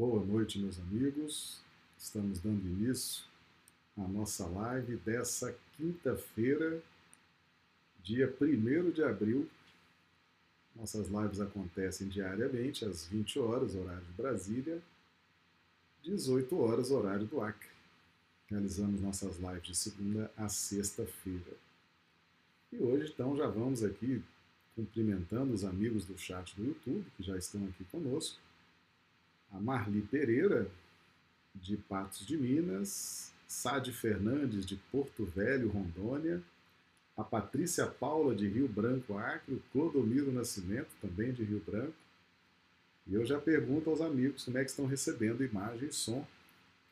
Boa noite, meus amigos. Estamos dando início à nossa live dessa quinta-feira, dia 1 de abril. Nossas lives acontecem diariamente às 20 horas, horário de Brasília, 18 horas, horário do Acre. Realizamos nossas lives de segunda a sexta-feira. E hoje, então, já vamos aqui cumprimentando os amigos do chat do YouTube, que já estão aqui conosco. A Marli Pereira, de Patos de Minas, Sade Fernandes, de Porto Velho, Rondônia, a Patrícia Paula, de Rio Branco, Acre, o Clodomiro Nascimento, também de Rio Branco. E eu já pergunto aos amigos como é que estão recebendo imagem e som.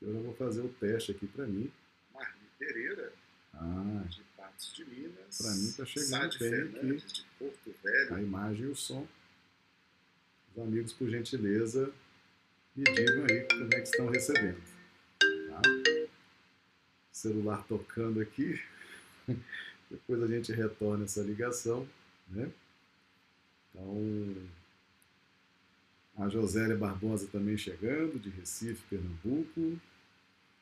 Eu já vou fazer o teste aqui para mim. Marli Pereira, Ah, de Patos de Minas. para mim está chegando Sade bem Fernandes, aqui de Porto Velho. a imagem e o som. Os amigos, por gentileza, me digam aí como é que estão recebendo. Tá? Celular tocando aqui. Depois a gente retorna essa ligação. Né? Então, a Josélia Barbosa também chegando, de Recife, Pernambuco.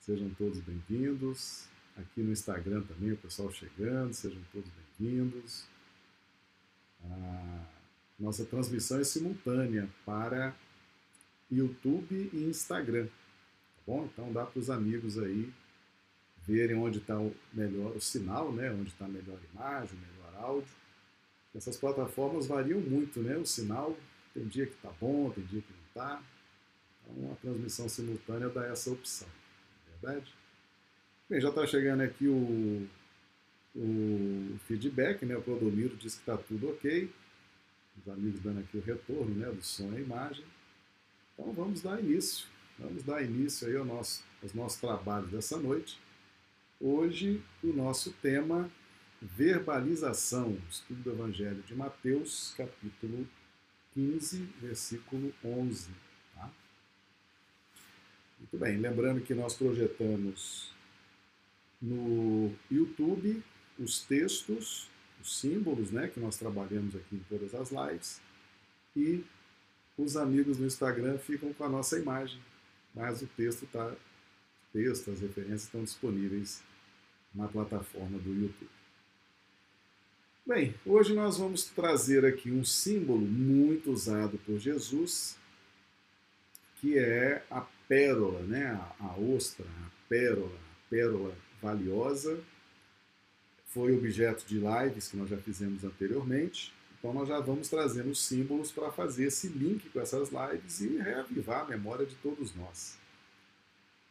Sejam todos bem-vindos. Aqui no Instagram também o pessoal chegando, sejam todos bem-vindos. A nossa transmissão é simultânea para YouTube e Instagram. Tá bom? Então dá para os amigos aí verem onde está o melhor o sinal, né? onde está a melhor imagem, o melhor áudio. Essas plataformas variam muito, né? O sinal tem dia que está bom, tem dia que não está. Então a transmissão simultânea dá essa opção, não é verdade? Bem, já está chegando aqui o, o feedback, né? O Clodomiro diz que está tudo ok. Os amigos dando aqui o retorno né? do som e imagem. Então vamos dar início. Vamos dar início aí ao nosso, aos nossos trabalhos dessa noite. Hoje o nosso tema verbalização, estudo do Evangelho de Mateus, capítulo 15, versículo 11. Tá? Muito bem, lembrando que nós projetamos no YouTube os textos, os símbolos né, que nós trabalhamos aqui em todas as lives e os amigos no Instagram ficam com a nossa imagem, mas o texto está, texto, as referências estão disponíveis na plataforma do YouTube. Bem, hoje nós vamos trazer aqui um símbolo muito usado por Jesus, que é a pérola, né? a, a ostra, a pérola, a pérola valiosa. Foi objeto de lives que nós já fizemos anteriormente. Então nós já vamos trazendo os símbolos para fazer esse link com essas lives e reavivar a memória de todos nós.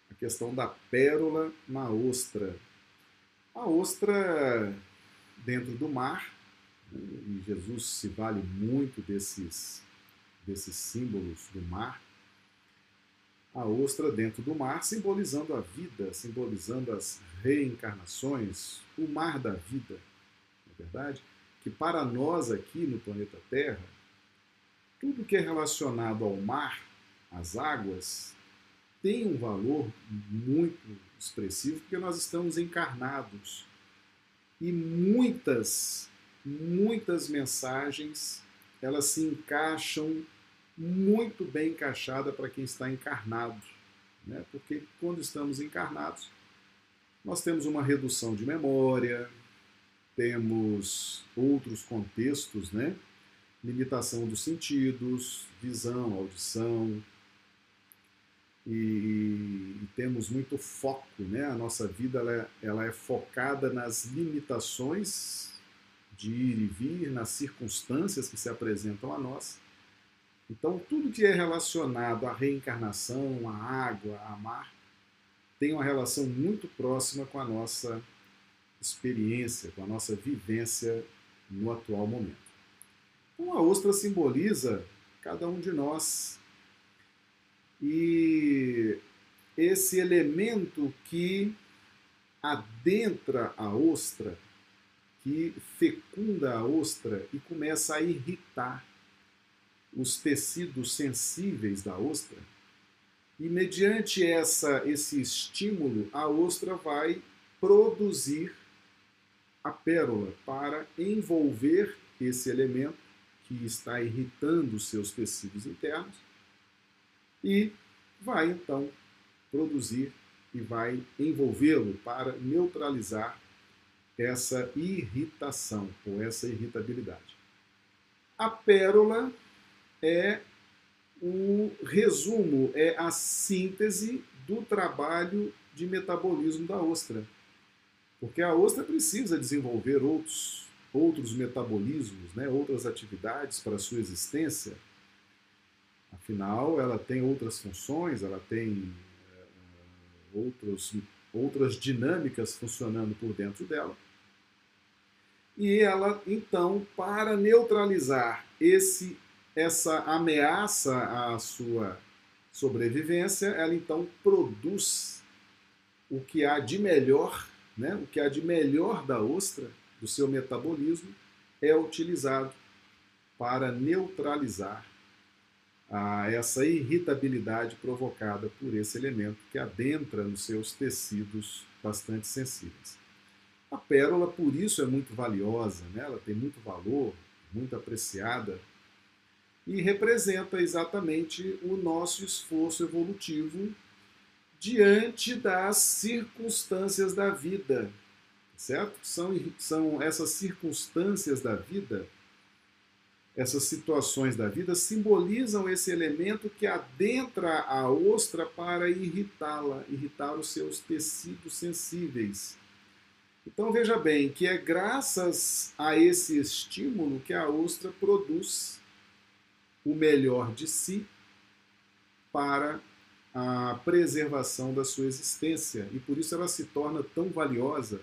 A questão da pérola na ostra. A ostra dentro do mar, e Jesus se vale muito desses, desses símbolos do mar. A ostra dentro do mar, simbolizando a vida, simbolizando as reencarnações, o mar da vida, não é verdade? Que para nós aqui no planeta Terra, tudo que é relacionado ao mar, às águas, tem um valor muito expressivo porque nós estamos encarnados. E muitas, muitas mensagens, elas se encaixam muito bem encaixada para quem está encarnado. Né? Porque quando estamos encarnados, nós temos uma redução de memória, temos outros contextos, né? Limitação dos sentidos, visão, audição, e, e, temos muito foco, né? A nossa vida ela é, ela é, focada nas limitações de ir e vir, nas circunstâncias que se apresentam a nós. Então, tudo que é relacionado à reencarnação, à água, a mar, tem uma relação muito próxima com a nossa experiência, com a nossa vivência no atual momento. Então, a ostra simboliza cada um de nós e esse elemento que adentra a ostra, que fecunda a ostra e começa a irritar os tecidos sensíveis da ostra. E mediante essa, esse estímulo, a ostra vai produzir a pérola para envolver esse elemento que está irritando seus tecidos internos e vai então produzir e vai envolvê-lo para neutralizar essa irritação ou essa irritabilidade. A pérola é o resumo, é a síntese do trabalho de metabolismo da ostra. Porque a ostra precisa desenvolver outros, outros metabolismos, né, outras atividades para a sua existência. Afinal, ela tem outras funções, ela tem é, outros, outras dinâmicas funcionando por dentro dela. E ela, então, para neutralizar esse, essa ameaça à sua sobrevivência, ela então produz o que há de melhor, né? o que há de melhor da ostra, do seu metabolismo, é utilizado para neutralizar a essa irritabilidade provocada por esse elemento que adentra nos seus tecidos bastante sensíveis. A pérola, por isso, é muito valiosa, né? ela tem muito valor, muito apreciada, e representa exatamente o nosso esforço evolutivo diante das circunstâncias da vida, certo? São, são essas circunstâncias da vida, essas situações da vida, simbolizam esse elemento que adentra a ostra para irritá-la, irritar os seus tecidos sensíveis. Então veja bem que é graças a esse estímulo que a ostra produz o melhor de si para a preservação da sua existência e por isso ela se torna tão valiosa,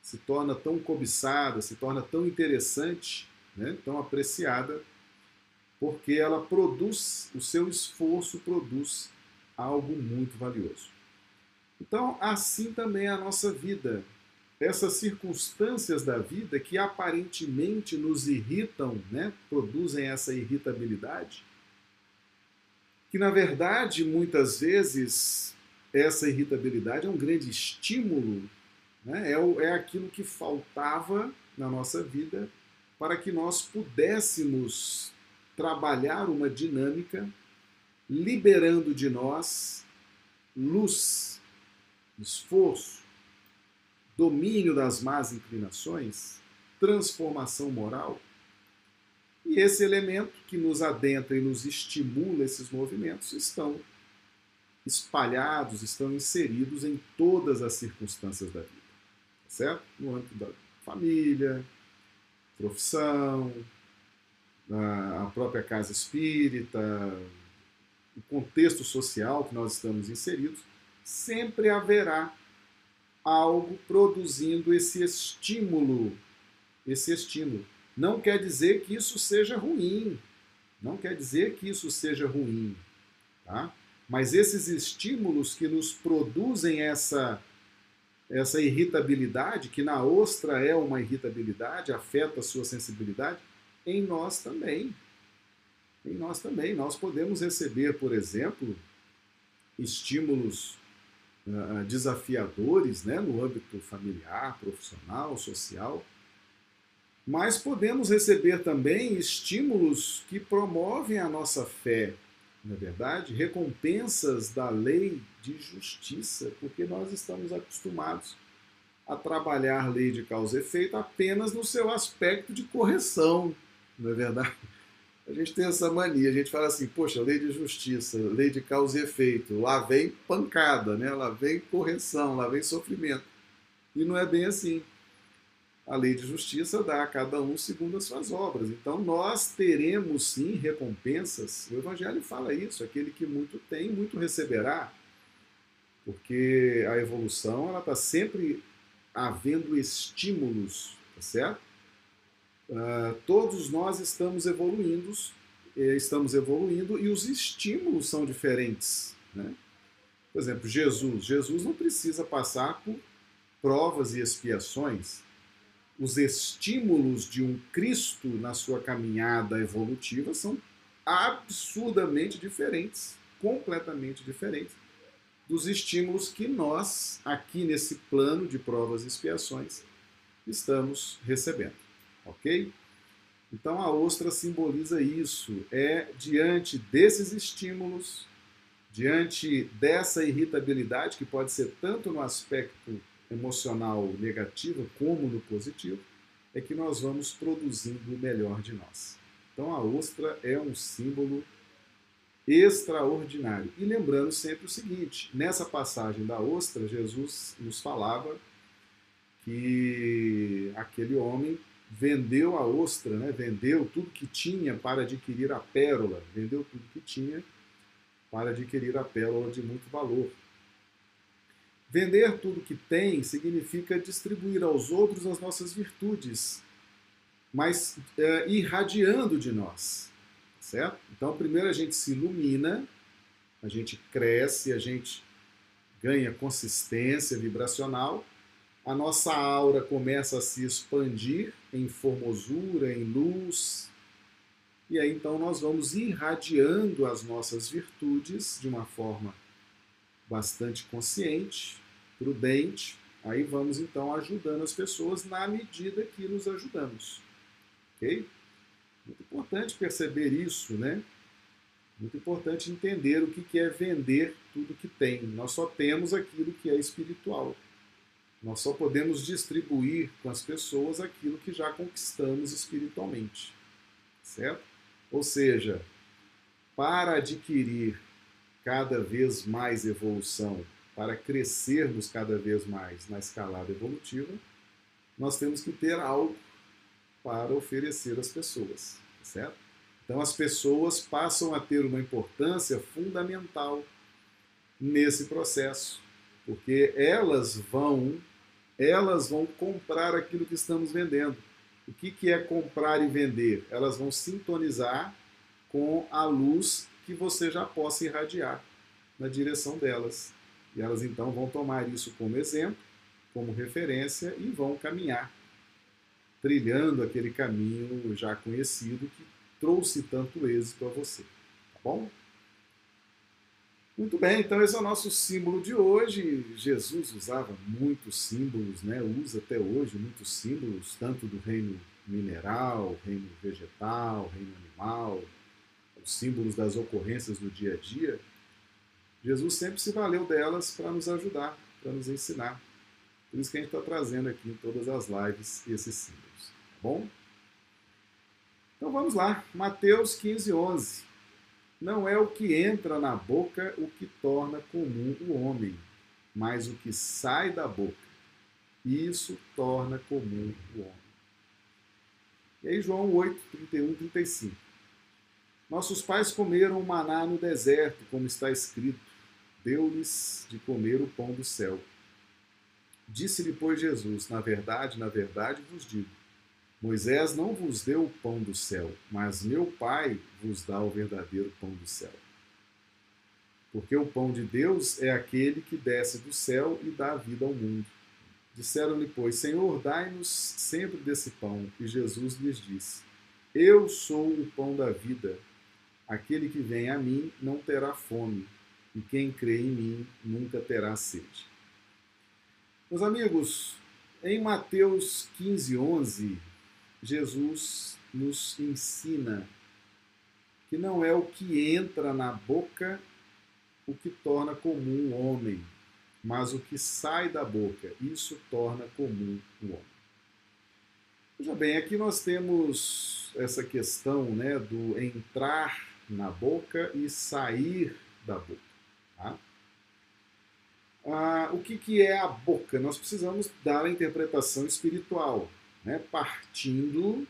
se torna tão cobiçada, se torna tão interessante, né, tão apreciada, porque ela produz, o seu esforço produz algo muito valioso. Então, assim também é a nossa vida essas circunstâncias da vida que aparentemente nos irritam, né, produzem essa irritabilidade, que na verdade muitas vezes essa irritabilidade é um grande estímulo, né, é, é aquilo que faltava na nossa vida para que nós pudéssemos trabalhar uma dinâmica liberando de nós luz, esforço, domínio das más inclinações, transformação moral. E esse elemento que nos adentra e nos estimula esses movimentos estão espalhados, estão inseridos em todas as circunstâncias da vida. Tá certo? No âmbito da família, profissão, a própria casa espírita, o contexto social que nós estamos inseridos, sempre haverá algo produzindo esse estímulo. Esse estímulo. Não quer dizer que isso seja ruim. Não quer dizer que isso seja ruim. Tá? Mas esses estímulos que nos produzem essa, essa irritabilidade, que na ostra é uma irritabilidade, afeta a sua sensibilidade, em nós também. Em nós também. Nós podemos receber, por exemplo, estímulos uh, desafiadores né, no âmbito familiar, profissional, social, mas podemos receber também estímulos que promovem a nossa fé, não é verdade? Recompensas da lei de justiça, porque nós estamos acostumados a trabalhar lei de causa e efeito apenas no seu aspecto de correção, não é verdade? A gente tem essa mania, a gente fala assim, poxa, lei de justiça, lei de causa e efeito, lá vem pancada, né? lá vem correção, lá vem sofrimento. E não é bem assim. A lei de justiça dá a cada um segundo as suas obras. Então nós teremos sim recompensas. O Evangelho fala isso: aquele que muito tem, muito receberá. Porque a evolução ela está sempre havendo estímulos, tá certo? Uh, todos nós estamos evoluindo, eh, estamos evoluindo e os estímulos são diferentes. Né? Por exemplo, Jesus. Jesus não precisa passar por provas e expiações. Os estímulos de um Cristo na sua caminhada evolutiva são absurdamente diferentes, completamente diferentes dos estímulos que nós, aqui nesse plano de provas e expiações, estamos recebendo. Ok? Então a ostra simboliza isso. É diante desses estímulos, diante dessa irritabilidade, que pode ser tanto no aspecto emocional negativo como no positivo, é que nós vamos produzindo o melhor de nós. Então a ostra é um símbolo extraordinário. E lembrando sempre o seguinte: nessa passagem da ostra, Jesus nos falava que aquele homem vendeu a ostra, né? vendeu tudo que tinha para adquirir a pérola, vendeu tudo que tinha para adquirir a pérola de muito valor. Vender tudo que tem significa distribuir aos outros as nossas virtudes, mas é, irradiando de nós, certo? Então, primeiro a gente se ilumina, a gente cresce, a gente ganha consistência vibracional, a nossa aura começa a se expandir em formosura, em luz, e aí então nós vamos irradiando as nossas virtudes de uma forma bastante consciente, prudente, aí vamos então ajudando as pessoas na medida que nos ajudamos. Ok? Muito importante perceber isso, né? Muito importante entender o que é vender tudo que tem. Nós só temos aquilo que é espiritual. Nós só podemos distribuir com as pessoas aquilo que já conquistamos espiritualmente. Certo? Ou seja, para adquirir cada vez mais evolução para crescermos cada vez mais na escalada evolutiva, nós temos que ter algo para oferecer às pessoas, certo? Então as pessoas passam a ter uma importância fundamental nesse processo, porque elas vão elas vão comprar aquilo que estamos vendendo. O que, que é comprar e vender? Elas vão sintonizar com a luz que você já possa irradiar na direção delas. E elas então vão tomar isso como exemplo, como referência e vão caminhar, trilhando aquele caminho já conhecido que trouxe tanto êxito a você. Tá bom? Muito bem, então esse é o nosso símbolo de hoje. Jesus usava muitos símbolos, né? usa até hoje muitos símbolos, tanto do reino mineral, reino vegetal, reino animal, os símbolos das ocorrências do dia a dia. Jesus sempre se valeu delas para nos ajudar, para nos ensinar. Por isso que a gente está trazendo aqui em todas as lives esses símbolos. Tá bom? Então vamos lá, Mateus 15, 11. Não é o que entra na boca o que torna comum o homem, mas o que sai da boca. Isso torna comum o homem. E aí, João 8, 31, 35. Nossos pais comeram maná no deserto, como está escrito deu-lhes de comer o pão do céu. Disse-lhe, pois, Jesus: Na verdade, na verdade vos digo: Moisés não vos deu o pão do céu, mas meu Pai vos dá o verdadeiro pão do céu. Porque o pão de Deus é aquele que desce do céu e dá vida ao mundo. Disseram-lhe, pois, Senhor, dai-nos sempre desse pão. E Jesus lhes disse: Eu sou o pão da vida. Aquele que vem a mim não terá fome, e quem crê em mim nunca terá sede. Meus amigos, em Mateus 15, 11, Jesus nos ensina que não é o que entra na boca o que torna comum o homem, mas o que sai da boca, isso torna comum o homem. Veja bem, aqui nós temos essa questão né, do entrar na boca e sair da boca. Ah, o que, que é a boca? Nós precisamos dar a interpretação espiritual, né? partindo,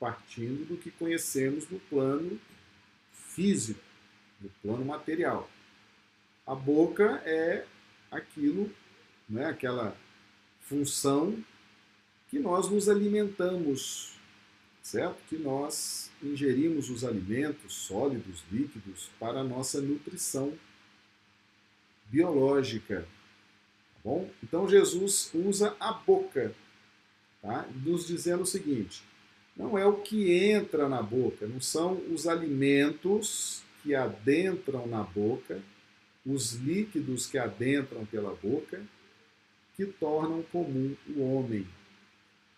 partindo do que conhecemos no plano físico, no plano material. A boca é aquilo, né? aquela função que nós nos alimentamos, certo? Que nós ingerimos os alimentos sólidos, líquidos, para a nossa nutrição biológica. Tá bom? Então Jesus usa a boca, tá? nos dizendo o seguinte: não é o que entra na boca, não são os alimentos que adentram na boca, os líquidos que adentram pela boca, que tornam comum o homem.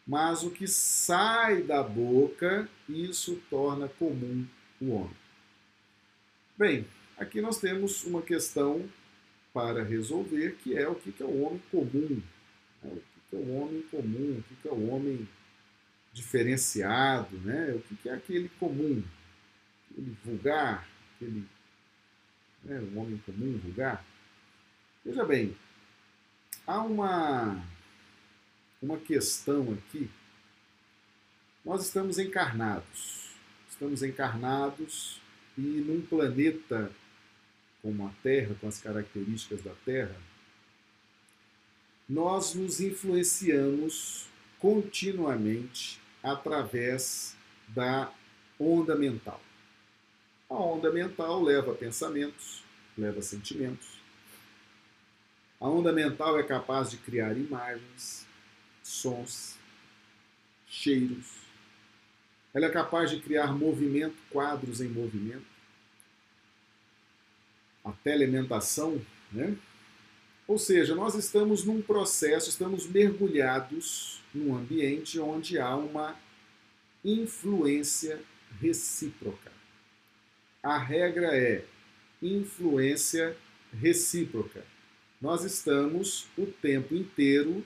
Mas o que sai da boca, isso torna comum o homem. Bem, Aqui nós temos uma questão para resolver, que é o que é o homem comum. Né? O que é o homem comum, o que é o homem diferenciado, né? o que é aquele comum, aquele vulgar, aquele né? o homem comum, vulgar. Veja bem, há uma, uma questão aqui. Nós estamos encarnados. Estamos encarnados e num planeta como a Terra, com as características da Terra, nós nos influenciamos continuamente através da onda mental. A onda mental leva pensamentos, leva sentimentos. A onda mental é capaz de criar imagens, sons, cheiros. Ela é capaz de criar movimento, quadros em movimento. A telementação, né? Ou seja, nós estamos num processo, estamos mergulhados num ambiente onde há uma influência recíproca. A regra é influência recíproca. Nós estamos o tempo inteiro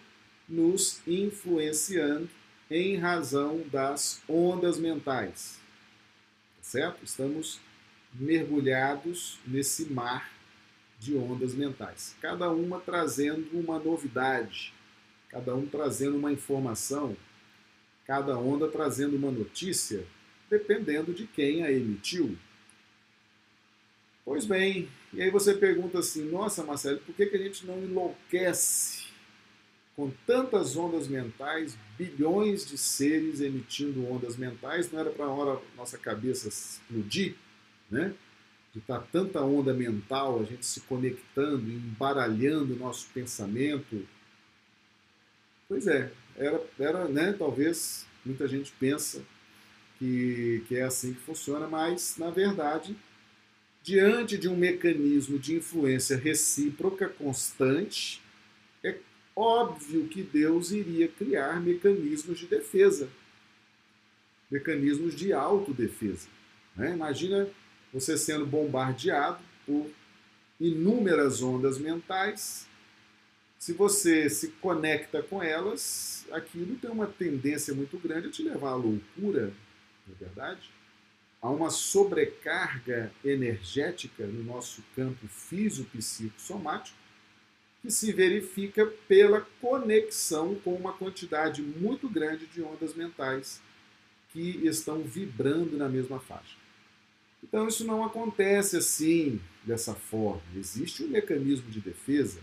nos influenciando em razão das ondas mentais. Certo? Estamos mergulhados nesse mar de ondas mentais, cada uma trazendo uma novidade, cada um trazendo uma informação, cada onda trazendo uma notícia, dependendo de quem a emitiu. Pois bem, e aí você pergunta assim: nossa, Marcelo, por que, que a gente não enlouquece com tantas ondas mentais, bilhões de seres emitindo ondas mentais? Não era para a hora nossa cabeça explodir, né? de estar tá tanta onda mental, a gente se conectando, embaralhando o nosso pensamento. Pois é, era, era né, talvez muita gente pensa que, que é assim que funciona, mas na verdade, diante de um mecanismo de influência recíproca constante, é óbvio que Deus iria criar mecanismos de defesa, mecanismos de autodefesa. Né? Imagina você sendo bombardeado por inúmeras ondas mentais. Se você se conecta com elas, aquilo tem uma tendência muito grande a te levar à loucura, não é verdade? Há uma sobrecarga energética no nosso campo físico-psicossomático que se verifica pela conexão com uma quantidade muito grande de ondas mentais que estão vibrando na mesma faixa. Então isso não acontece assim, dessa forma. Existe um mecanismo de defesa.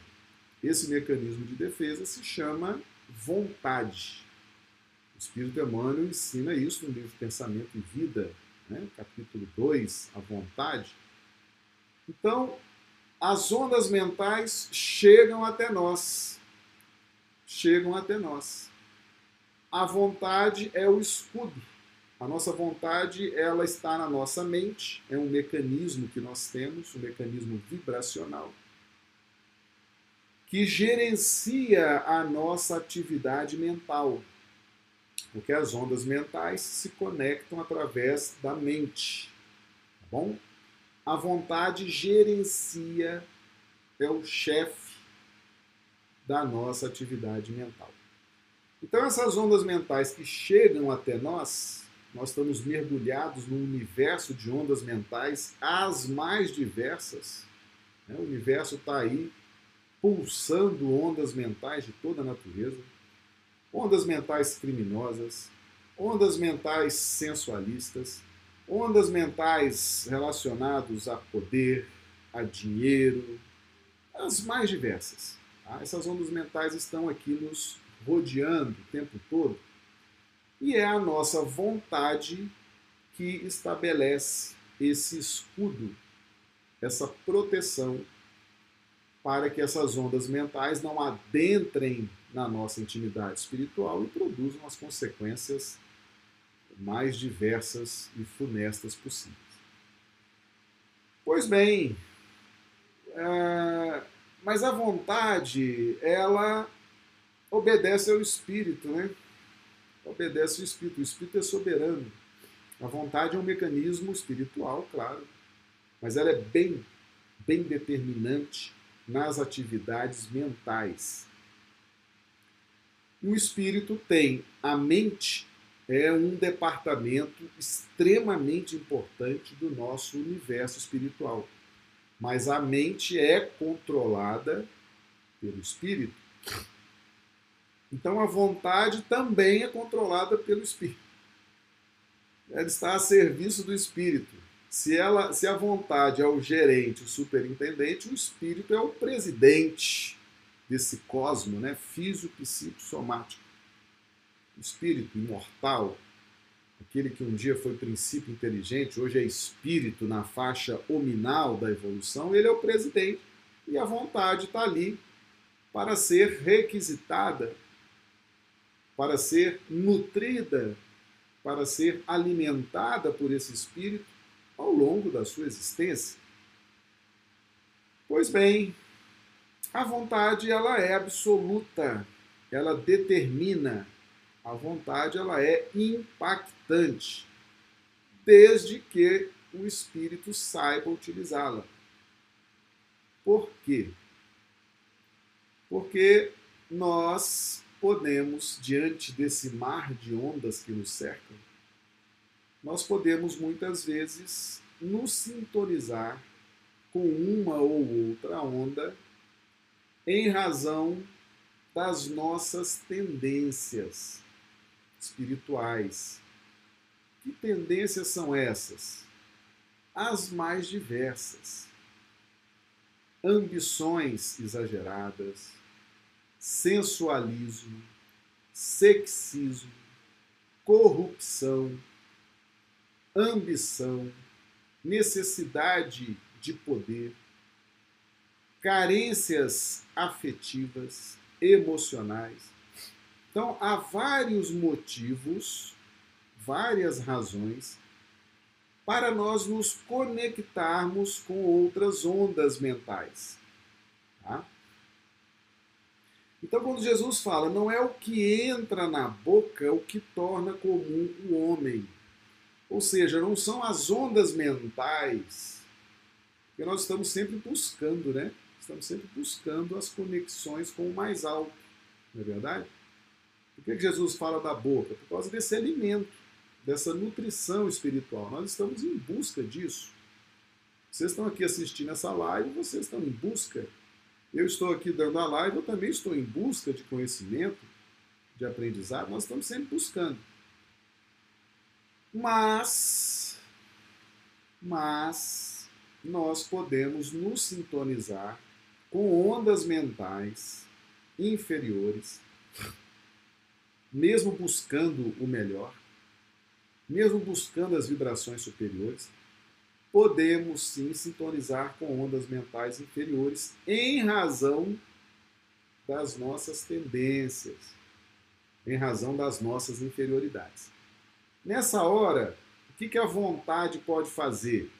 Esse mecanismo de defesa se chama vontade. O Espírito Emmanuel ensina isso no livro Pensamento e Vida, né? capítulo 2, a vontade. Então, as ondas mentais chegam até nós. Chegam até nós. A vontade é o escudo a nossa vontade, ela está na nossa mente, é um mecanismo que nós temos, um mecanismo vibracional, que gerencia a nossa atividade mental. Porque as ondas mentais se conectam através da mente. Tá bom? A vontade gerencia, é o chefe da nossa atividade mental. Então, essas ondas mentais que chegam até nós, nós estamos mergulhados num universo de ondas mentais, as mais diversas. Né? O universo está aí pulsando ondas mentais de toda a natureza, ondas mentais criminosas, ondas mentais sensualistas, ondas mentais relacionadas a poder, a dinheiro, as mais diversas. Tá? Essas ondas mentais estão aqui nos rodeando o tempo todo e é a nossa vontade que estabelece esse escudo, essa proteção para que essas ondas mentais não adentrem na nossa intimidade espiritual e produzam as consequências mais diversas e funestas possíveis. Pois bem, é, mas a vontade, ela obedece ao espírito, né? Obedece o Espírito. O Espírito é soberano. A vontade é um mecanismo espiritual, claro, mas ela é bem bem determinante nas atividades mentais. O espírito tem a mente é um departamento extremamente importante do nosso universo espiritual. Mas a mente é controlada pelo espírito. Então a vontade também é controlada pelo espírito. Ela está a serviço do espírito. Se, ela, se a vontade é o gerente, o superintendente, o espírito é o presidente desse cosmo, né? físico, psíquico, somático. O espírito imortal, aquele que um dia foi princípio inteligente, hoje é espírito na faixa hominal da evolução, ele é o presidente e a vontade está ali para ser requisitada, para ser nutrida, para ser alimentada por esse espírito ao longo da sua existência. Pois bem, a vontade ela é absoluta, ela determina. A vontade ela é impactante, desde que o espírito saiba utilizá-la. Por quê? Porque nós podemos, diante desse mar de ondas que nos cercam, nós podemos muitas vezes nos sintonizar com uma ou outra onda em razão das nossas tendências espirituais. Que tendências são essas? As mais diversas. Ambições exageradas, sensualismo, sexismo, corrupção, ambição, necessidade de poder, carências afetivas, emocionais. Então, há vários motivos, várias razões para nós nos conectarmos com outras ondas mentais. Tá? Então, quando Jesus fala, não é o que entra na boca o que torna comum o homem. Ou seja, não são as ondas mentais, que nós estamos sempre buscando, né? Estamos sempre buscando as conexões com o mais alto, não é verdade? Por que Jesus fala da boca? Por causa desse alimento, dessa nutrição espiritual. Nós estamos em busca disso. Vocês estão aqui assistindo essa live, vocês estão em busca eu estou aqui dando a live, eu também estou em busca de conhecimento, de aprendizado, nós estamos sempre buscando. Mas, mas, nós podemos nos sintonizar com ondas mentais inferiores, mesmo buscando o melhor, mesmo buscando as vibrações superiores, podemos sim sintonizar com ondas mentais inferiores em razão das nossas tendências, em razão das nossas inferioridades. Nessa hora, o que, que a vontade pode fazer?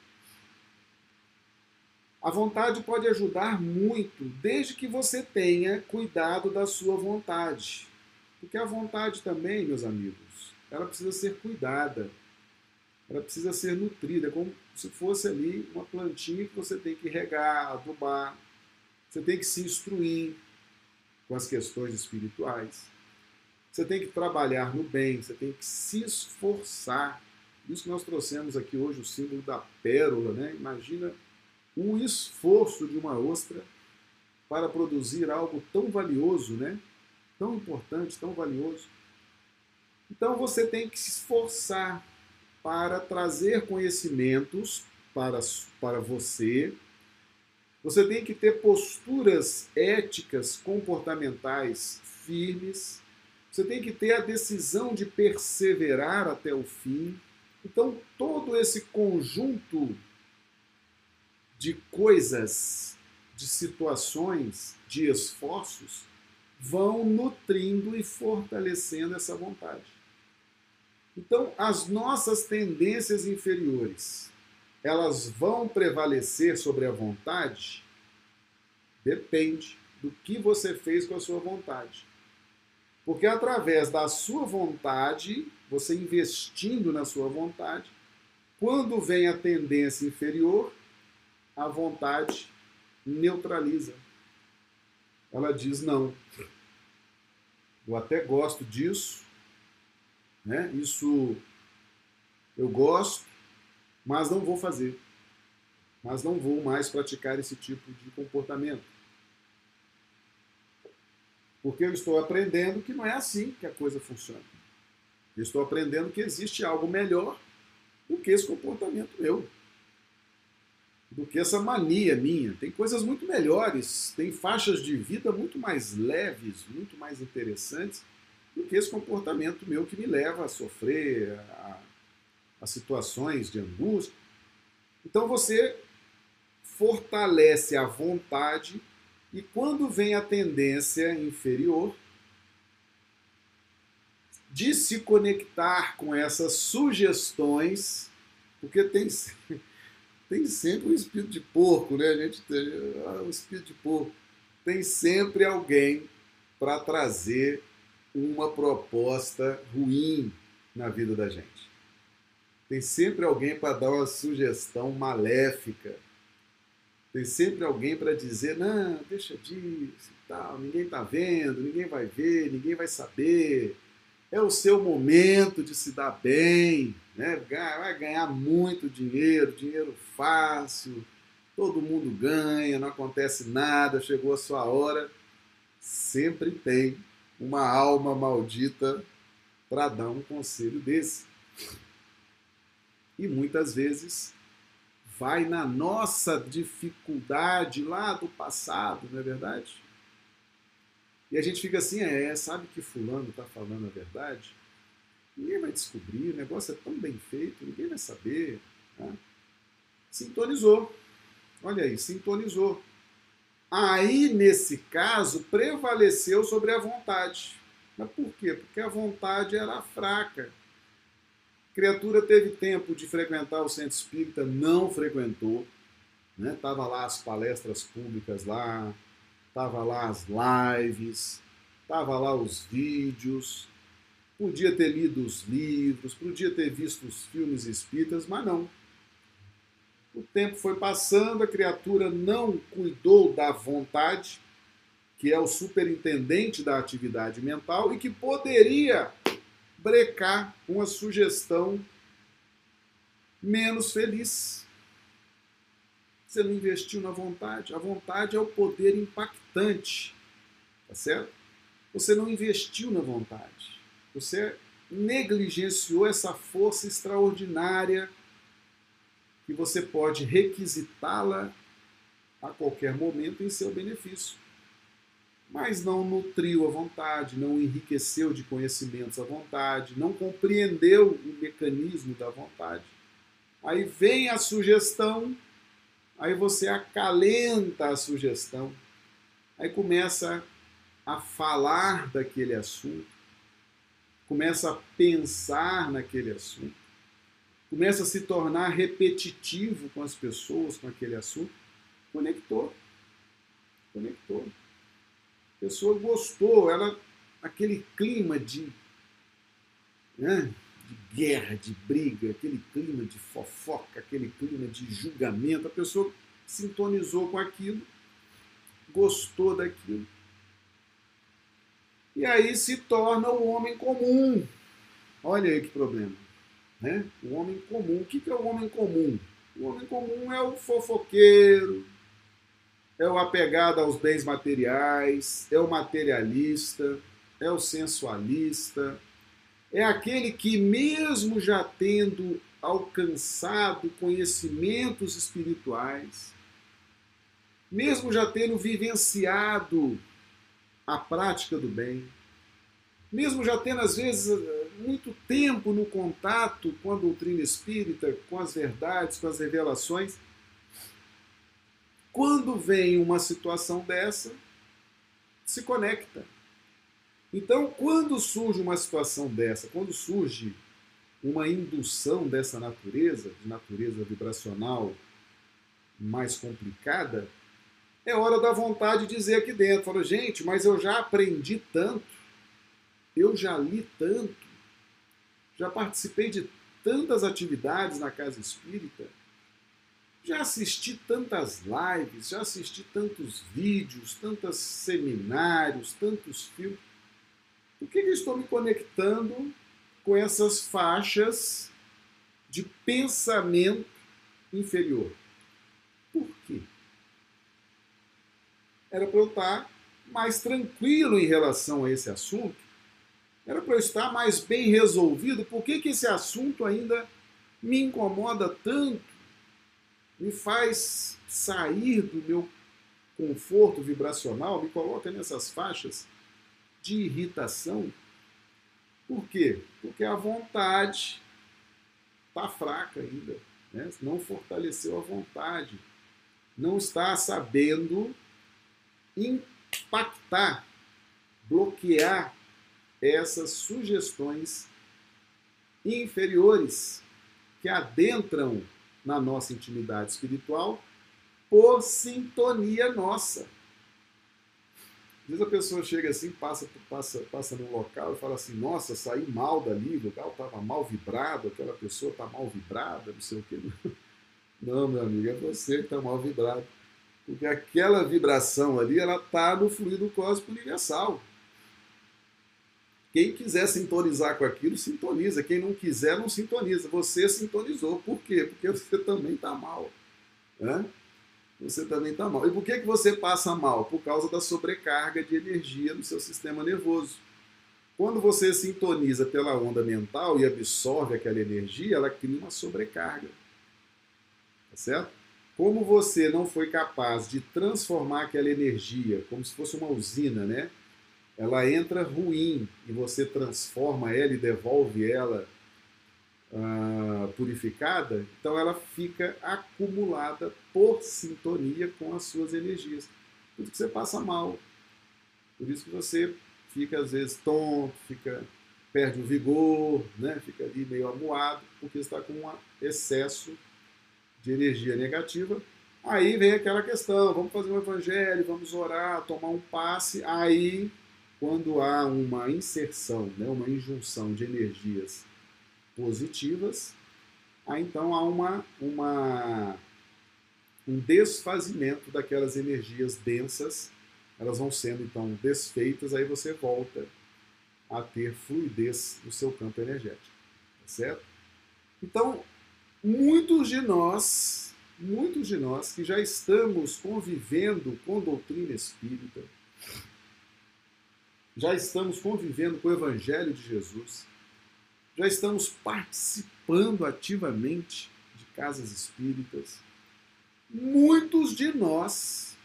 A vontade pode ajudar muito, desde que você tenha cuidado da sua vontade. Porque a vontade também, meus amigos, ela precisa ser cuidada ela precisa ser nutrida, é como se fosse ali uma plantinha que você tem que regar, adubar, você tem que se instruir com as questões espirituais. Você tem que trabalhar no bem, você tem que se esforçar. Isso que nós trouxemos aqui hoje, o símbolo da pérola, né? Imagina o esforço de uma ostra para produzir algo tão valioso, né? Tão importante, tão valioso. Então você tem que se esforçar para trazer conhecimentos para, para você. Você tem que ter posturas éticas, comportamentais firmes. Você tem que ter a decisão de perseverar até o fim. Então, todo esse conjunto de coisas, de situações, de esforços, vão nutrindo e fortalecendo essa vontade. Então, as nossas tendências inferiores, elas vão prevalecer sobre a vontade? Depende do que você fez com a sua vontade. Porque através da sua vontade, você investindo na sua vontade, quando vem a tendência inferior, a vontade neutraliza. Ela diz não. Eu até gosto disso, né? Isso eu gosto, mas não vou fazer. Mas não vou mais praticar esse tipo de comportamento. Porque eu estou aprendendo que não é assim que a coisa funciona. Eu estou aprendendo que existe algo melhor do que esse comportamento meu. Do que essa mania minha. Tem coisas muito melhores, tem faixas de vida muito mais leves, muito mais interessantes do que esse comportamento meu que me leva a sofrer, a, a situações de angústia. Então você fortalece a vontade e quando vem a tendência inferior de se conectar com essas sugestões, porque tem, tem sempre um espírito de porco, né? A gente tem ah, um espírito de porco. Tem sempre alguém para trazer uma proposta ruim na vida da gente. Tem sempre alguém para dar uma sugestão maléfica tem sempre alguém para dizer, não, deixa disso e tal, ninguém está vendo, ninguém vai ver, ninguém vai saber. É o seu momento de se dar bem, né? vai ganhar muito dinheiro, dinheiro fácil, todo mundo ganha, não acontece nada, chegou a sua hora. Sempre tem uma alma maldita para dar um conselho desse. E muitas vezes vai na nossa dificuldade lá do passado, não é verdade? E a gente fica assim, é, sabe que fulano está falando a verdade? Ninguém vai descobrir, o negócio é tão bem feito, ninguém vai saber. Né? Sintonizou. Olha aí, sintonizou. Aí, nesse caso, prevaleceu sobre a vontade. Mas por quê? Porque a vontade era fraca. A criatura teve tempo de frequentar o centro espírita, não frequentou. Né? Tava lá as palestras públicas lá, tava lá as lives, tava lá os vídeos, podia ter lido os livros, podia ter visto os filmes espíritas, mas não. O tempo foi passando, a criatura não cuidou da vontade, que é o superintendente da atividade mental e que poderia brecar uma sugestão menos feliz. Você não investiu na vontade. A vontade é o poder impactante. Tá certo? Você não investiu na vontade. Você negligenciou essa força extraordinária que você pode requisitá-la a qualquer momento em seu benefício mas não nutriu a vontade, não enriqueceu de conhecimentos a vontade, não compreendeu o mecanismo da vontade. Aí vem a sugestão, aí você acalenta a sugestão, aí começa a falar daquele assunto, começa a pensar naquele assunto, começa a se tornar repetitivo com as pessoas, com aquele assunto, conectou. Conectou. A pessoa gostou, ela aquele clima de, né, de guerra, de briga, aquele clima de fofoca, aquele clima de julgamento, a pessoa sintonizou com aquilo, gostou daquilo. E aí se torna o homem comum. Olha aí que problema. Né? O homem comum. O que é o homem comum? O homem comum é o fofoqueiro, é o apegado aos bens materiais, é o materialista, é o sensualista, é aquele que, mesmo já tendo alcançado conhecimentos espirituais, mesmo já tendo vivenciado a prática do bem, mesmo já tendo, às vezes, muito tempo no contato com a doutrina espírita, com as verdades, com as revelações, quando vem uma situação dessa, se conecta. Então, quando surge uma situação dessa, quando surge uma indução dessa natureza, de natureza vibracional mais complicada, é hora da vontade de dizer aqui dentro, fala, gente, mas eu já aprendi tanto, eu já li tanto, já participei de tantas atividades na casa espírita, Já assisti tantas lives, já assisti tantos vídeos, tantos seminários, tantos filmes. Por que, eu estou me conectando com essas faixas de pensamento inferior? Por quê? Era para eu estar mais tranquilo em relação a esse assunto, era para eu estar mais bem resolvido. Por que, que esse assunto ainda me incomoda tanto? Me faz sair do meu conforto vibracional, me coloca nessas faixas de irritação. Por quê? Porque a vontade está fraca ainda, né? não fortaleceu a vontade, não está sabendo impactar, bloquear essas sugestões inferiores que adentram na nossa intimidade espiritual por sintonia nossa. Às vezes a pessoa chega assim, passa, passa, passa num local e fala assim, nossa, saí mal dali, o local estava mal vibrado, aquela pessoa está mal vibrada, não sei o quê. Não, meu amigo, é você que está mal vibrado. Porque aquela vibração ali, ela está no fluido cósmico universal. Quem quiser sintonizar com aquilo, sintoniza. Quem não quiser, não sintoniza. Você sintonizou. Por quê? Porque você também está mal. Né? Você também está mal. E por que, que você passa mal? Por causa da sobrecarga de energia no seu sistema nervoso. Quando você sintoniza pela onda mental e absorve aquela energia, ela cria uma sobrecarga. Tá certo? Como você não foi capaz de transformar aquela energia, como se fosse uma usina, né? Ela entra ruim e você transforma ela e devolve ela uh, purificada, então ela fica acumulada por sintonia com as suas energias. Por isso que você passa mal. Por isso que você fica às vezes tonto, fica perde o vigor, né? fica ali meio amuado, porque está com um excesso de energia negativa. Aí vem aquela questão: vamos fazer um evangelho, vamos orar, tomar um passe. Aí, quando há uma inserção, né, uma injunção de energias positivas, aí então há uma, uma, um desfazimento daquelas energias densas, elas vão sendo então desfeitas, aí você volta a ter fluidez no seu campo energético, tá certo? Então, muitos de nós, muitos de nós que já estamos convivendo com doutrina espírita, já estamos convivendo com o Evangelho de Jesus, já estamos participando ativamente de casas espíritas, muitos de nós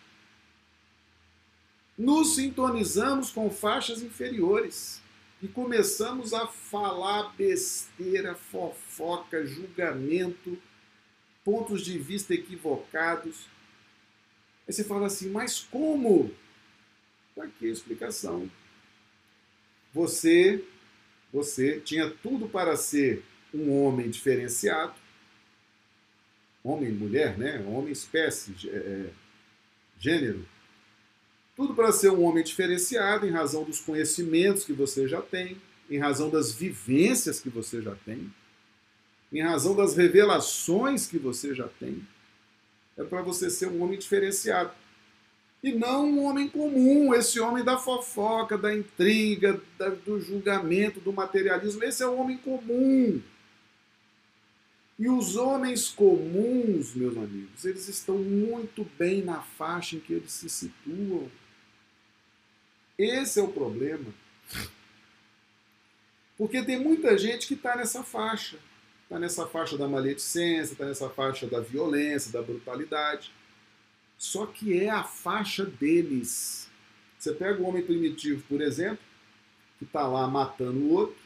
nos sintonizamos com faixas inferiores e começamos a falar besteira, fofoca, julgamento, pontos de vista equivocados. Aí você fala assim, mas como? Está aqui a explicação. Você, você tinha tudo para ser um homem diferenciado, homem mulher, né? Homem, espécie, é, gênero tudo para ser um homem diferenciado em razão dos conhecimentos que você já tem, em razão das vivências que você já tem, em razão das revelações que você já tem. É para você ser um homem diferenciado. E não um homem comum, esse homem da fofoca, da intriga, da, do julgamento, do materialismo. Esse é o homem comum. E os homens comuns, meus amigos, eles estão muito bem na faixa em que eles se situam. Esse é o problema. Porque tem muita gente que está nessa faixa. Está nessa faixa da maledicência, está nessa faixa da violência, da brutalidade. Só que é a faixa deles. Você pega o homem primitivo, por exemplo, que está lá matando o outro,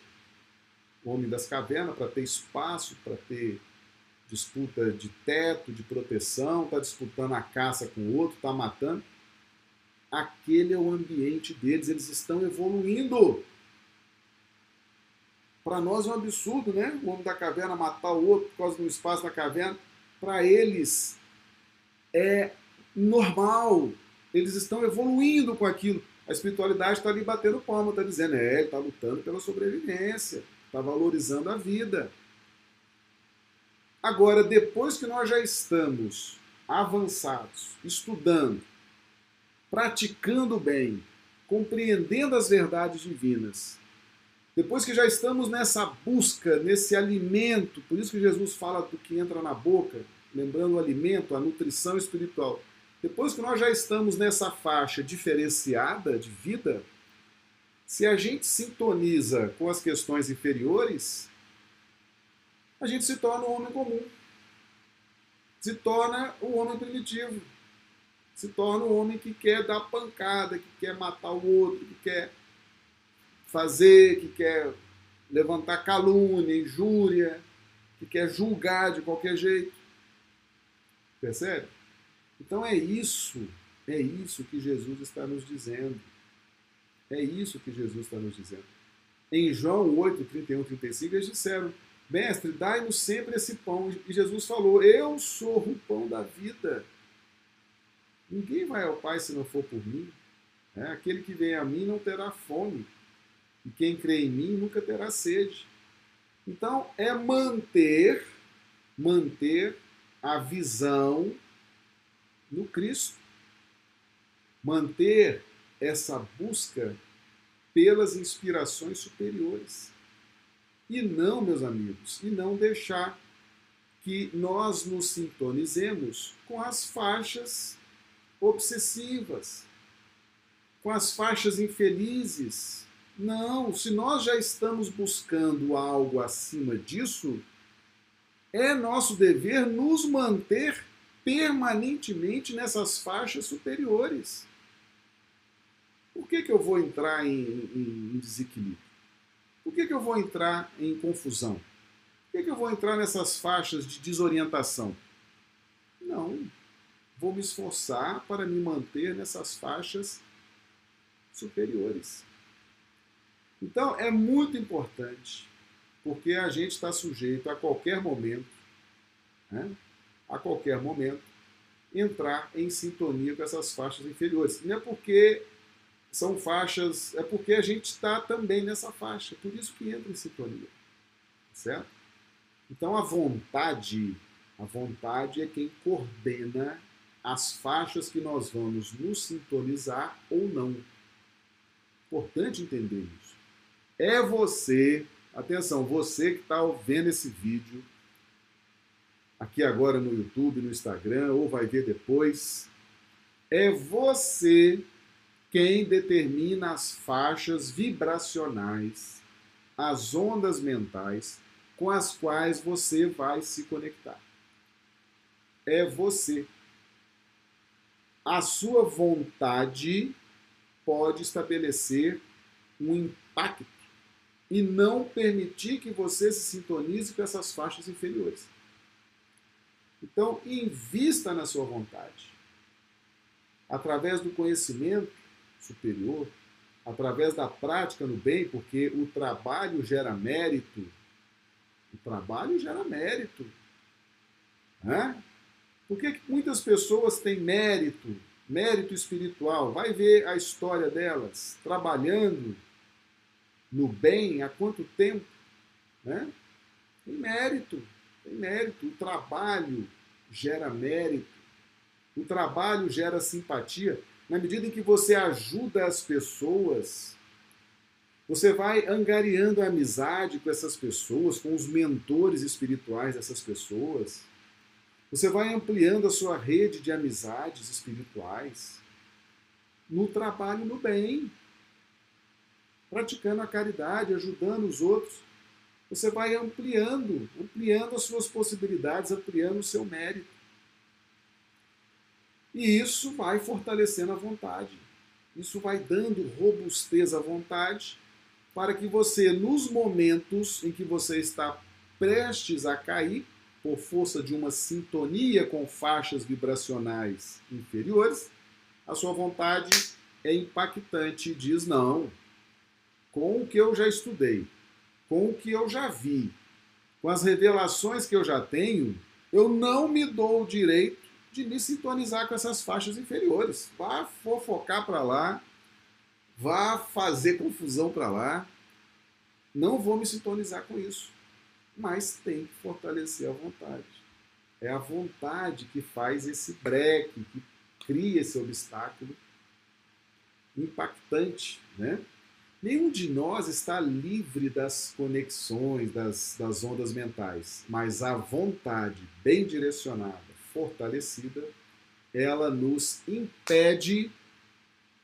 o homem das cavernas, para ter espaço, para ter disputa de teto, de proteção, está disputando a caça com o outro, está matando aquele é o ambiente deles, eles estão evoluindo. Para nós é um absurdo, né? O homem da caverna matar o outro por causa do espaço da caverna. Para eles é normal. Eles estão evoluindo com aquilo. A espiritualidade está ali batendo palma, está dizendo, é, ele está lutando pela sobrevivência, está valorizando a vida. Agora, depois que nós já estamos avançados, estudando, praticando bem, compreendendo as verdades divinas, depois que já estamos nessa busca, nesse alimento, por isso que Jesus fala do que entra na boca, lembrando o alimento, a nutrição espiritual. Depois que nós já estamos nessa faixa diferenciada de vida, se a gente sintoniza com as questões inferiores, a gente se torna um homem comum. Se torna um homem primitivo. Se torna um homem que quer dar pancada, que quer matar o outro, que quer fazer, que quer levantar calúnia, injúria, que quer julgar de qualquer jeito. Percebe? Então é isso, é isso que Jesus está nos dizendo. É isso que Jesus está nos dizendo. Em João 8, 31, 35, eles disseram: Mestre, dai-nos sempre esse pão. E Jesus falou: Eu sou o pão da vida. Ninguém vai ao Pai se não for por mim. É, aquele que vem a mim não terá fome. E quem crê em mim nunca terá sede. Então, é manter, manter a visão no Cristo. Manter essa busca pelas inspirações superiores. E não, meus amigos, e não deixar que nós nos sintonizemos com as faixas obsessivas, com as faixas infelizes. Não, se nós já estamos buscando algo acima disso, é nosso dever nos manter permanentemente nessas faixas superiores. Por que, que eu vou entrar em, em, em desequilíbrio? Por que, que eu vou entrar em confusão? Por que, que eu vou entrar nessas faixas de desorientação? Não. Vou me esforçar para me manter nessas faixas superiores. Então é muito importante, porque a gente está sujeito a qualquer momento, né, a qualquer momento, entrar em sintonia com essas faixas inferiores. Não é porque são faixas, é porque a gente está também nessa faixa, por isso que entra em sintonia, certo? Então a vontade, a vontade é quem coordena as faixas que nós vamos nos sintonizar ou não. Importante entender isso. É você, atenção, você que está vendo esse vídeo aqui agora no YouTube, no Instagram, ou vai ver depois, é você quem determina as faixas vibracionais, as ondas mentais com as quais você vai se conectar. É você. A sua vontade pode estabelecer um impacto e não permitir que você se sintonize com essas faixas inferiores. Então, invista na sua vontade. Através do conhecimento, superior através da prática no bem, porque o trabalho gera mérito. O trabalho gera mérito. Né? Por que muitas pessoas têm mérito, mérito espiritual? Vai ver a história delas trabalhando no bem há quanto tempo? Né? Tem mérito, tem mérito. O trabalho gera mérito. O trabalho gera simpatia. Na medida em que você ajuda as pessoas, você vai angariando a amizade com essas pessoas, com os mentores espirituais dessas pessoas. Você vai ampliando a sua rede de amizades espirituais no trabalho no bem, praticando a caridade, ajudando os outros. Você vai ampliando, ampliando as suas possibilidades, ampliando o seu mérito. E isso vai fortalecendo a vontade. Isso vai dando robustez à vontade para que você, nos momentos em que você está prestes a cair, por força de uma sintonia com faixas vibracionais inferiores, a sua vontade é impactante e diz: não, com o que eu já estudei, com o que eu já vi, com as revelações que eu já tenho, eu não me dou o direito de me sintonizar com essas faixas inferiores. Vá fofocar para lá, vá fazer confusão para lá. Não vou me sintonizar com isso. mas tem que fortalecer a vontade. É a vontade que faz esse breque, que cria esse obstáculo impactante, né? Nenhum de nós está livre das conexões, das, das ondas mentais, mas a vontade bem direcionada, fortalecida, ela nos impede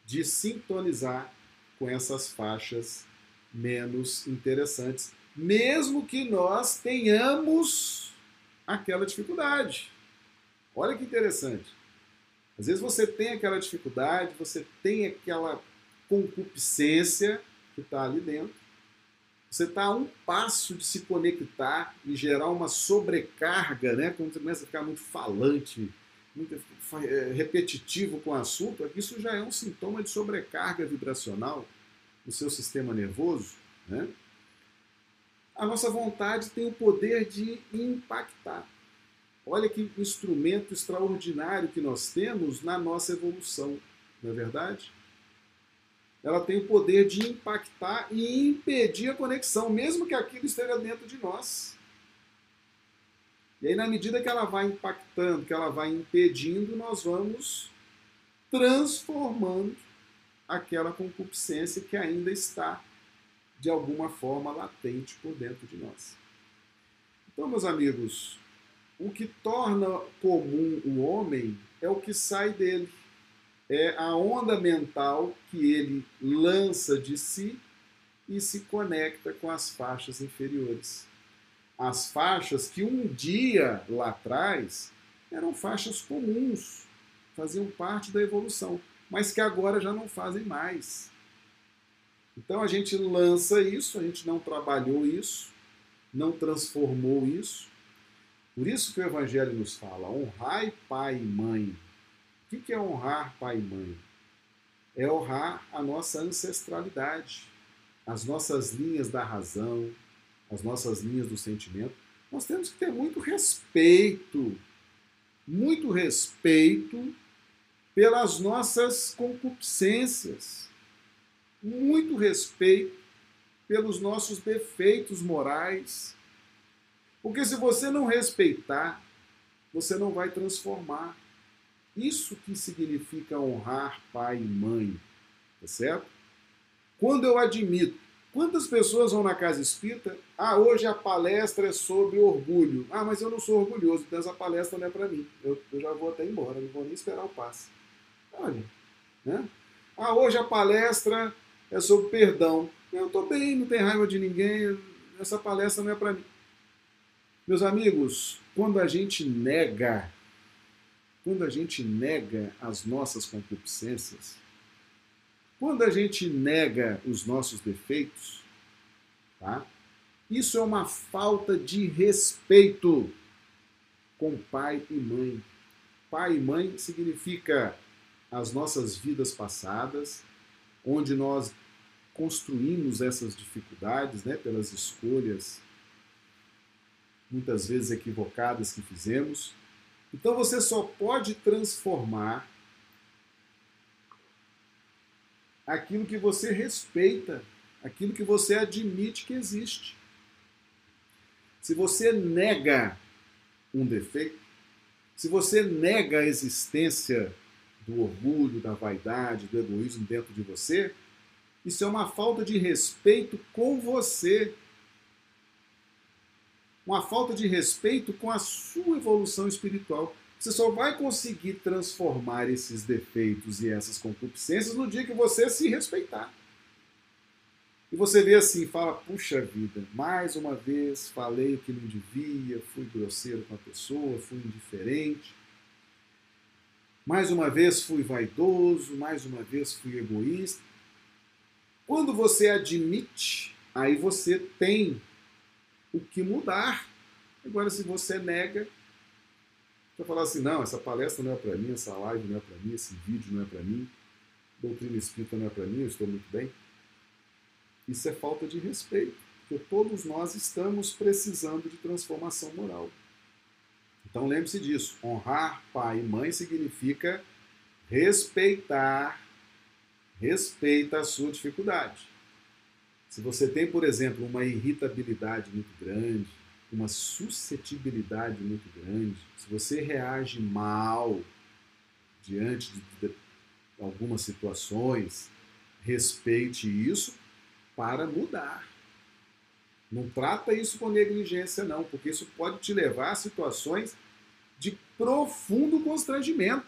de sintonizar com essas faixas menos interessantes, mesmo que nós tenhamos aquela dificuldade. Olha que interessante. Às vezes você tem aquela dificuldade, você tem aquela concupiscência que está ali dentro. Você está a um passo de se conectar e gerar uma sobrecarga, né? Quando você começa a ficar muito falante, muito é, repetitivo com o assunto, isso já é um sintoma de sobrecarga vibracional no seu sistema nervoso, né? A nossa vontade tem o poder de impactar. Olha que instrumento extraordinário que nós temos na nossa evolução, não é verdade? Ela tem o poder de impactar e impedir a conexão, mesmo que aquilo esteja dentro de nós. E aí, na medida que ela vai impactando, que ela vai impedindo, nós vamos transformando aquela concupiscência que ainda está, de alguma forma, latente por dentro de nós. Então, meus amigos, o que torna comum o homem é o que sai dele. É a onda mental que ele lança de si e se conecta com as faixas inferiores. As faixas que um dia lá atrás eram faixas comuns, faziam parte da evolução, mas que agora já não fazem mais. Então a gente lança isso, a gente não trabalhou isso, não transformou isso, por isso que o Evangelho nos fala: honrai pai e mãe. O que é honrar pai e mãe? É honrar a nossa ancestralidade, as nossas linhas da razão, as nossas linhas do sentimento. Nós temos que ter muito respeito, muito respeito pelas nossas concupiscências, muito respeito pelos nossos defeitos morais, porque se você não respeitar, você não vai transformar. Isso que significa honrar pai e mãe, tá certo? Quando eu admito, quantas pessoas vão na casa espírita? Ah, hoje a palestra é sobre orgulho. Ah, mas eu não sou orgulhoso, então essa palestra não é para mim. Eu, eu, já vou até embora, não vou nem esperar o passe. Olha, né? Ah, hoje a palestra é sobre perdão. Eu estou bem, não tenho raiva de ninguém, essa palestra não é para mim. Meus amigos, quando a gente nega, quando a gente nega as nossas concupiscências, quando a gente nega os nossos defeitos, tá? Isso é uma falta de respeito com pai e mãe. Pai e mãe significa as nossas vidas passadas, onde nós construímos essas dificuldades, né, pelas escolhas muitas vezes equivocadas que fizemos. Então você só pode transformar aquilo que você respeita, aquilo que você admite que existe. Se você nega um defeito, se você nega a existência do orgulho, da vaidade, do egoísmo dentro de você, isso é uma falta de respeito com você, uma falta de respeito com a sua evolução espiritual. Você só vai conseguir transformar esses defeitos e essas concupiscências no dia que você se respeitar. E você vê assim, fala, puxa vida, mais uma vez falei o que não devia, fui grosseiro com a pessoa, fui indiferente. Mais uma vez fui vaidoso, mais uma vez fui egoísta. Quando você admite, aí você tem o que mudar. Agora, se você nega, você falar assim, não, essa palestra não é para mim, essa live não é para mim, esse vídeo não é para mim, doutrina espírita não é para mim, eu estou muito bem. Isso é falta de respeito, porque todos nós estamos precisando de transformação moral. Então lembre-se disso, honrar pai e mãe significa respeitar, respeita a sua dificuldade. Se você tem, por exemplo, uma irritabilidade muito grande, uma suscetibilidade muito grande, se você reage mal diante de, algumas situações, respeite isso para mudar. Não trata isso com negligência, não, porque isso pode te levar a situações de profundo constrangimento.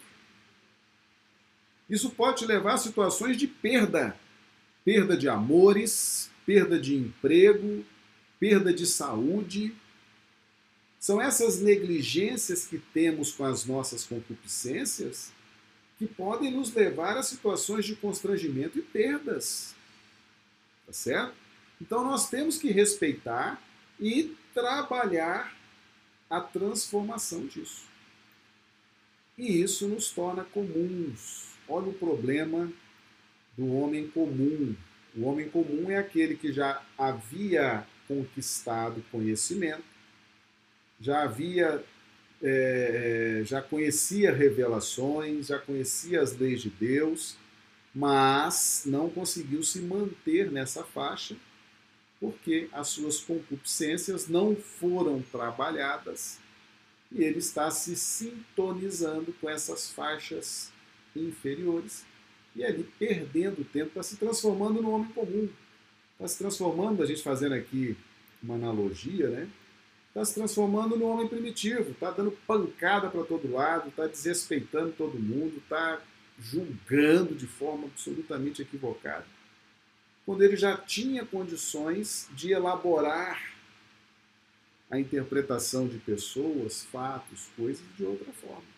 Isso pode te levar a situações de perda. Perda de amores, perda de emprego, perda de saúde. São essas negligências que temos com as nossas concupiscências que podem nos levar a situações de constrangimento e perdas. Tá certo? Então nós temos que respeitar e trabalhar a transformação disso. E isso nos torna comuns. Olha o problema do homem comum. O homem comum é aquele que já havia conquistado conhecimento, já havia, é, já conhecia revelações, já conhecia as leis de Deus, mas não conseguiu se manter nessa faixa porque as suas concupiscências não foram trabalhadas e ele está se sintonizando com essas faixas inferiores e ali perdendo tempo, está se transformando no homem comum. Está se transformando, a gente fazendo aqui uma analogia, né? Está se transformando no homem primitivo, está dando pancada para todo lado, está desrespeitando todo mundo, está julgando de forma absolutamente equivocada quando ele já tinha condições de elaborar a interpretação de pessoas, fatos, coisas de outra forma.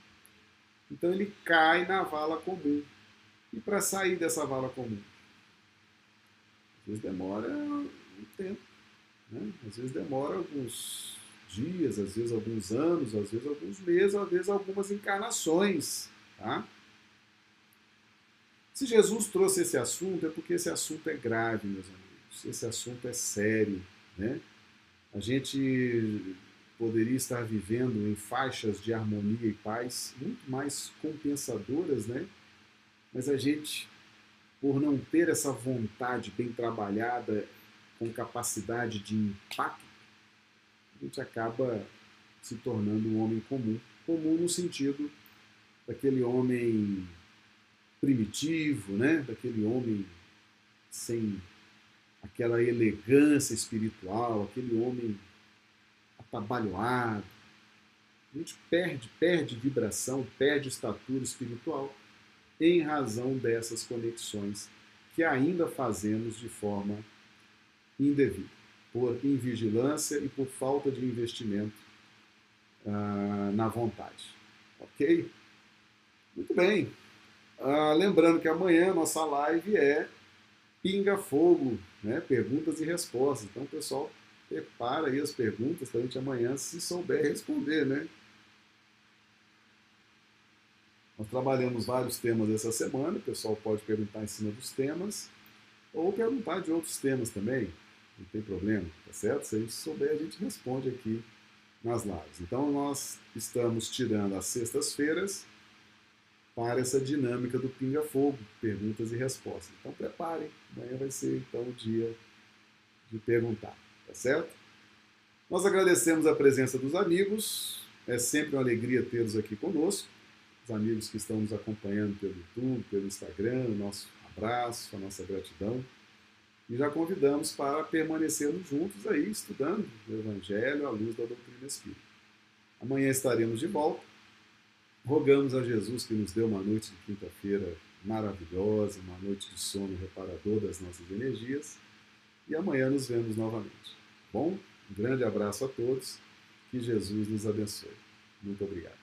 Então ele cai na vala comum. E para sair dessa vala comum? Às vezes demora um tempo. Né? Às vezes demora alguns dias, às vezes alguns anos, às vezes alguns meses, às vezes algumas encarnações. Tá? Se Jesus trouxe esse assunto, é porque esse assunto é grave, meus amigos. Esse assunto é sério. Né? A gente poderia estar vivendo em faixas de harmonia e paz muito mais compensadoras, né? Mas a gente, por não ter essa vontade bem trabalhada, com capacidade de impacto, a gente acaba se tornando um homem comum. Comum no sentido daquele homem primitivo, né? daquele homem sem aquela elegância espiritual, aquele homem atabalhoado. A gente perde, perde vibração, perde estatura espiritual em razão dessas conexões que ainda fazemos de forma indevida, por invigilância e por falta de investimento ah, na vontade. Ok? Muito bem. Ah, lembrando que amanhã nossa live é Pinga Fogo, né? perguntas e respostas. Então, pessoal, prepara aí as perguntas para a gente amanhã, se souber responder, né? Nós trabalhamos vários temas essa semana, o pessoal pode perguntar em cima dos temas, ou perguntar de outros temas também, não tem problema, tá certo? Se a gente souber, a gente responde aqui nas lives. Então, nós estamos tirando as sextas-feiras para essa dinâmica do pinga-fogo, perguntas e respostas. Então preparem, amanhã vai ser então o dia de perguntar, tá certo? Nós agradecemos a presença dos amigos, é sempre uma alegria tê-los aqui conosco, os amigos que estão nos acompanhando pelo YouTube, pelo Instagram, nosso abraço, a nossa gratidão. E já convidamos para permanecermos juntos aí, estudando o Evangelho à luz da doutrina espírita. Amanhã estaremos de volta Rogamos a Jesus que nos dê uma noite de quinta-feira maravilhosa, uma noite de sono reparador das nossas energias. E amanhã nos vemos novamente. Bom, um grande abraço a todos. Que Jesus nos abençoe. Muito obrigado.